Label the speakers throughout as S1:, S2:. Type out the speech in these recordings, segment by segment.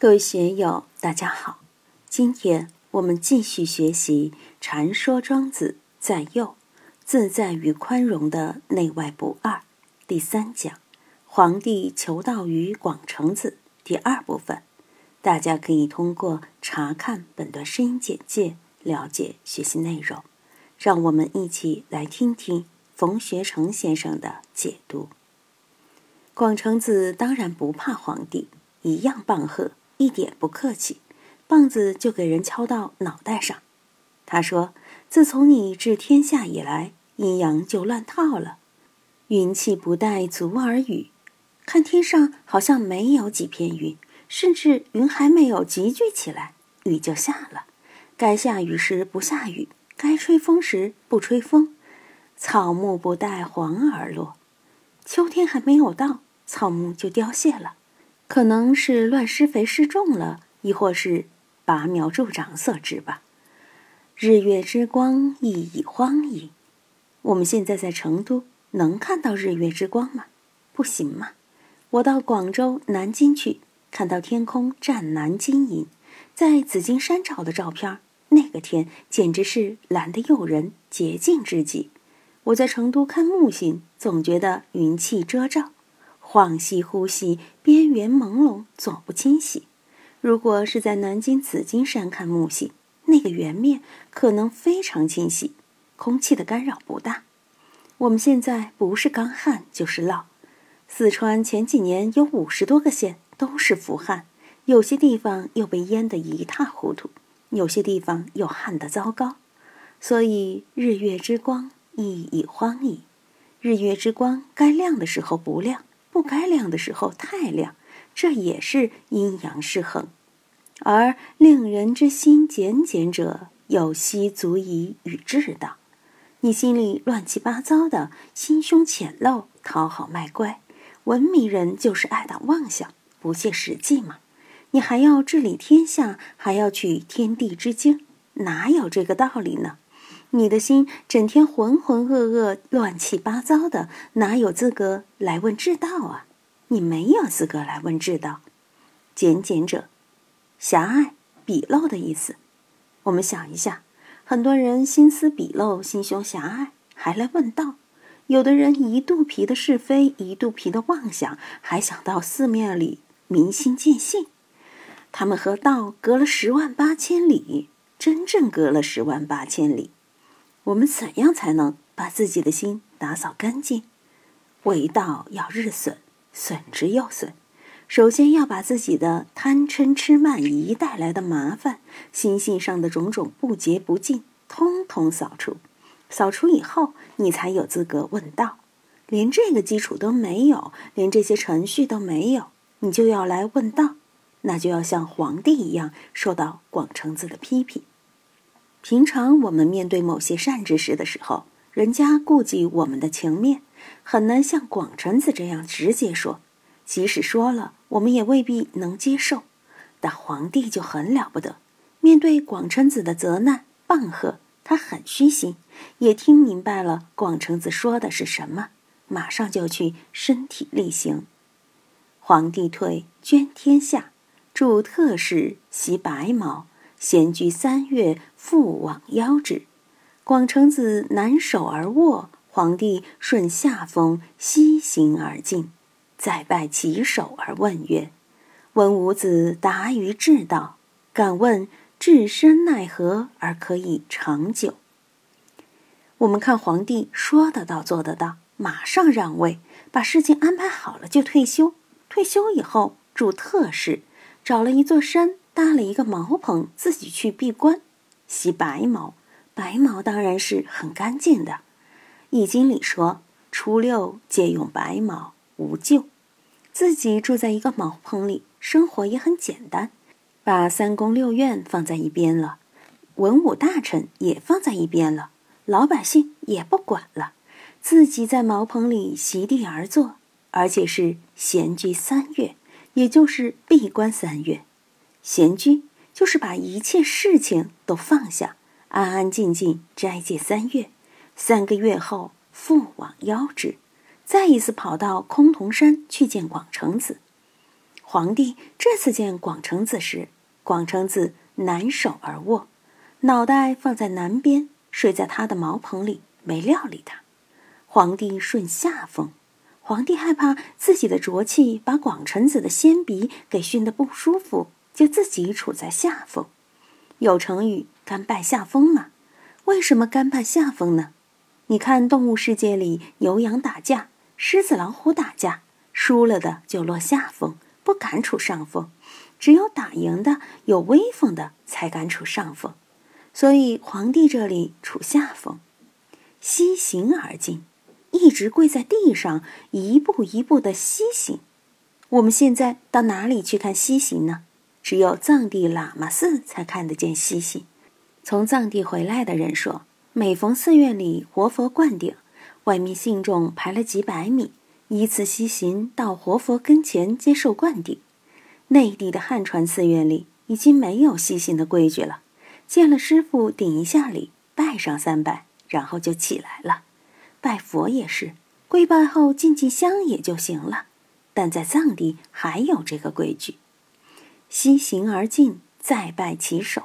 S1: 各位学友，大家好。今天我们继续学习《禅说庄子在右自在与宽容的内外不二》第三讲“皇帝求道于广成子”第二部分。大家可以通过查看本段声音简介了解学习内容。让我们一起来听听冯学成先生的解读。广成子当然不怕皇帝，一样棒喝。一点不客气，棒子就给人敲到脑袋上。他说：“自从你治天下以来，阴阳就乱套了，云气不带足而雨，看天上好像没有几片云，甚至云还没有集聚起来，雨就下了。该下雨时不下雨，该吹风时不吹风，草木不带黄而落，秋天还没有到，草木就凋谢了。”可能是乱施肥施重了，亦或是拔苗助长所致吧。日月之光亦已荒矣。我们现在在成都，能看到日月之光吗？不行吗。我到广州、南京去，看到天空湛蓝晶莹，在紫金山照的照片，那个天简直是蓝得诱人，洁净之极。我在成都看木星，总觉得云气遮罩。恍兮惚兮，边缘朦胧，左不清晰。如果是在南京紫金山看木星，那个圆面可能非常清晰，空气的干扰不大。我们现在不是干旱就是涝。四川前几年有五十多个县都是伏旱，有些地方又被淹得一塌糊涂，有些地方又旱得糟糕。所以日月之光亦已荒矣。日月之光该亮的时候不亮。不该亮的时候太亮，这也是阴阳失衡。而令人之心简简者，有希足以与之道。你心里乱七八糟的，心胸浅陋，讨好卖乖，文明人就是爱打妄想，不切实际嘛。你还要治理天下，还要取天地之精，哪有这个道理呢？你的心整天浑浑噩噩、乱七八糟的，哪有资格来问治道啊？你没有资格来问治道。简简者，狭隘、鄙陋的意思。我们想一下，很多人心思鄙陋、心胸狭隘，还来问道；有的人一肚皮的是非、一肚皮的妄想，还想到寺庙里明心见性。他们和道隔了十万八千里，真正隔了十万八千里。我们怎样才能把自己的心打扫干净？为道要日损，损之又损。首先要把自己的贪嗔痴慢疑带来的麻烦，心性上的种种不洁不净，通通扫除。扫除以后，你才有资格问道。连这个基础都没有，连这些程序都没有，你就要来问道，那就要像皇帝一样受到广成子的批评。平常我们面对某些善之事的时候，人家顾及我们的情面，很难像广成子这样直接说。即使说了，我们也未必能接受。但皇帝就很了不得，面对广成子的责难棒喝，他很虚心，也听明白了广成子说的是什么，马上就去身体力行。皇帝退，捐天下，助特使，袭白毛。闲居三月，复往邀之。广成子南守而卧，皇帝顺下风，西行而进。再拜其首而问曰：“文武子达于至道，敢问至身奈何而可以长久？”我们看皇帝说得到做得到，马上让位，把事情安排好了就退休。退休以后住特室，找了一座山。搭了一个茅棚，自己去闭关，洗白毛。白毛当然是很干净的，《易经》里说：“初六借用白毛，无咎。”自己住在一个茅棚里，生活也很简单，把三宫六院放在一边了，文武大臣也放在一边了，老百姓也不管了，自己在茅棚里席地而坐，而且是闲居三月，也就是闭关三月。闲居就是把一切事情都放下，安安静静斋戒三月，三个月后复往邀之，再一次跑到崆峒山去见广成子。皇帝这次见广成子时，广成子南手而卧，脑袋放在南边，睡在他的茅棚里，没料理他。皇帝顺下风，皇帝害怕自己的浊气把广成子的仙鼻给熏得不舒服，就自己处在下风。有成语“甘拜下风”嘛？为什么甘拜下风呢？你看动物世界里，牛羊打架，狮子老虎打架，输了的就落下风。不敢处上风，只有打赢的有威风的才敢处上风，所以皇帝这里处下风。西行而进，一直跪在地上，一步一步的西行。我们现在到哪里去看西行呢？只有藏地喇嘛寺才看得见西行。从藏地回来的人说，每逢寺院里活佛灌顶，外面信众排了几百米。依次西行到活佛跟前接受灌顶。内地的汉传寺院里已经没有西行的规矩了，见了师傅顶一下礼，拜上三拜，然后就起来了。拜佛也是，跪拜后敬敬香也就行了。但在藏地还有这个规矩：西行而进，再拜其首。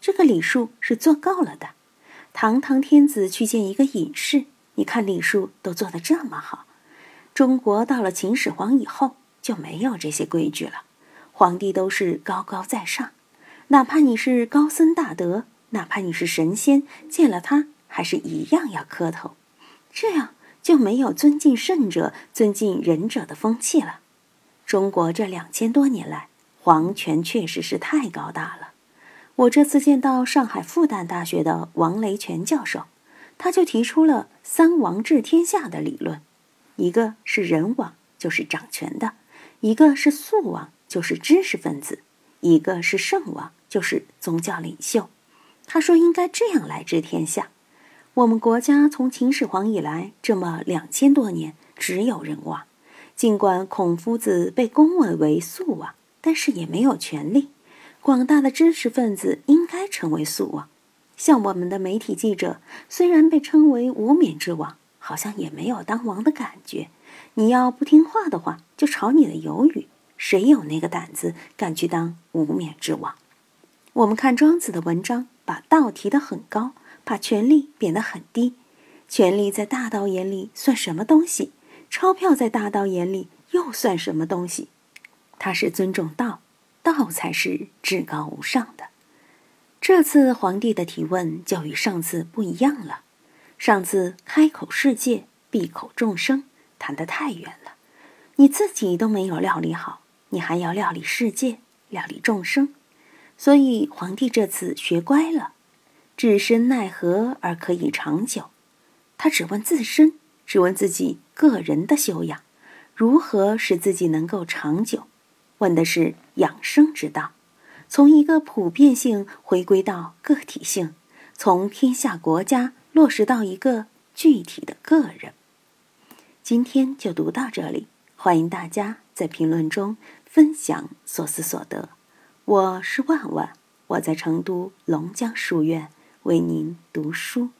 S1: 这个礼数是做够了的。堂堂天子去见一个隐士，你看礼数都做得这么好。中国到了秦始皇以后就没有这些规矩了，皇帝都是高高在上，哪怕你是高僧大德，哪怕你是神仙，见了他还是一样要磕头，这样就没有尊敬圣者、尊敬仁者的风气了。中国这两千多年来，皇权确实是太高大了。我这次见到上海复旦大学的王雷泉教授，他就提出了“三王治天下”的理论。一个是人王，就是掌权的；一个是素王，就是知识分子；一个是圣王，就是宗教领袖。他说应该这样来治天下。我们国家从秦始皇以来这么两千多年，只有人王。尽管孔夫子被公委为素王，但是也没有权利。广大的知识分子应该成为素王。像我们的媒体记者，虽然被称为无冕之王。好像也没有当王的感觉。你要不听话的话，就炒你的鱿鱼。谁有那个胆子敢去当无冕之王？我们看庄子的文章，把道提得很高，把权力贬得很低。权力在大道眼里算什么东西？钞票在大道眼里又算什么东西？他是尊重道，道才是至高无上的。这次皇帝的提问就与上次不一样了。上次开口世界，闭口众生，谈得太远了。你自己都没有料理好，你还要料理世界，料理众生。所以皇帝这次学乖了，置身奈何而可以长久？他只问自身，只问自己个人的修养，如何使自己能够长久？问的是养生之道，从一个普遍性回归到个体性，从天下国家。落实到一个具体的个人。今天就读到这里，欢迎大家在评论中分享所思所得。我是万万，我在成都龙江书院为您读书。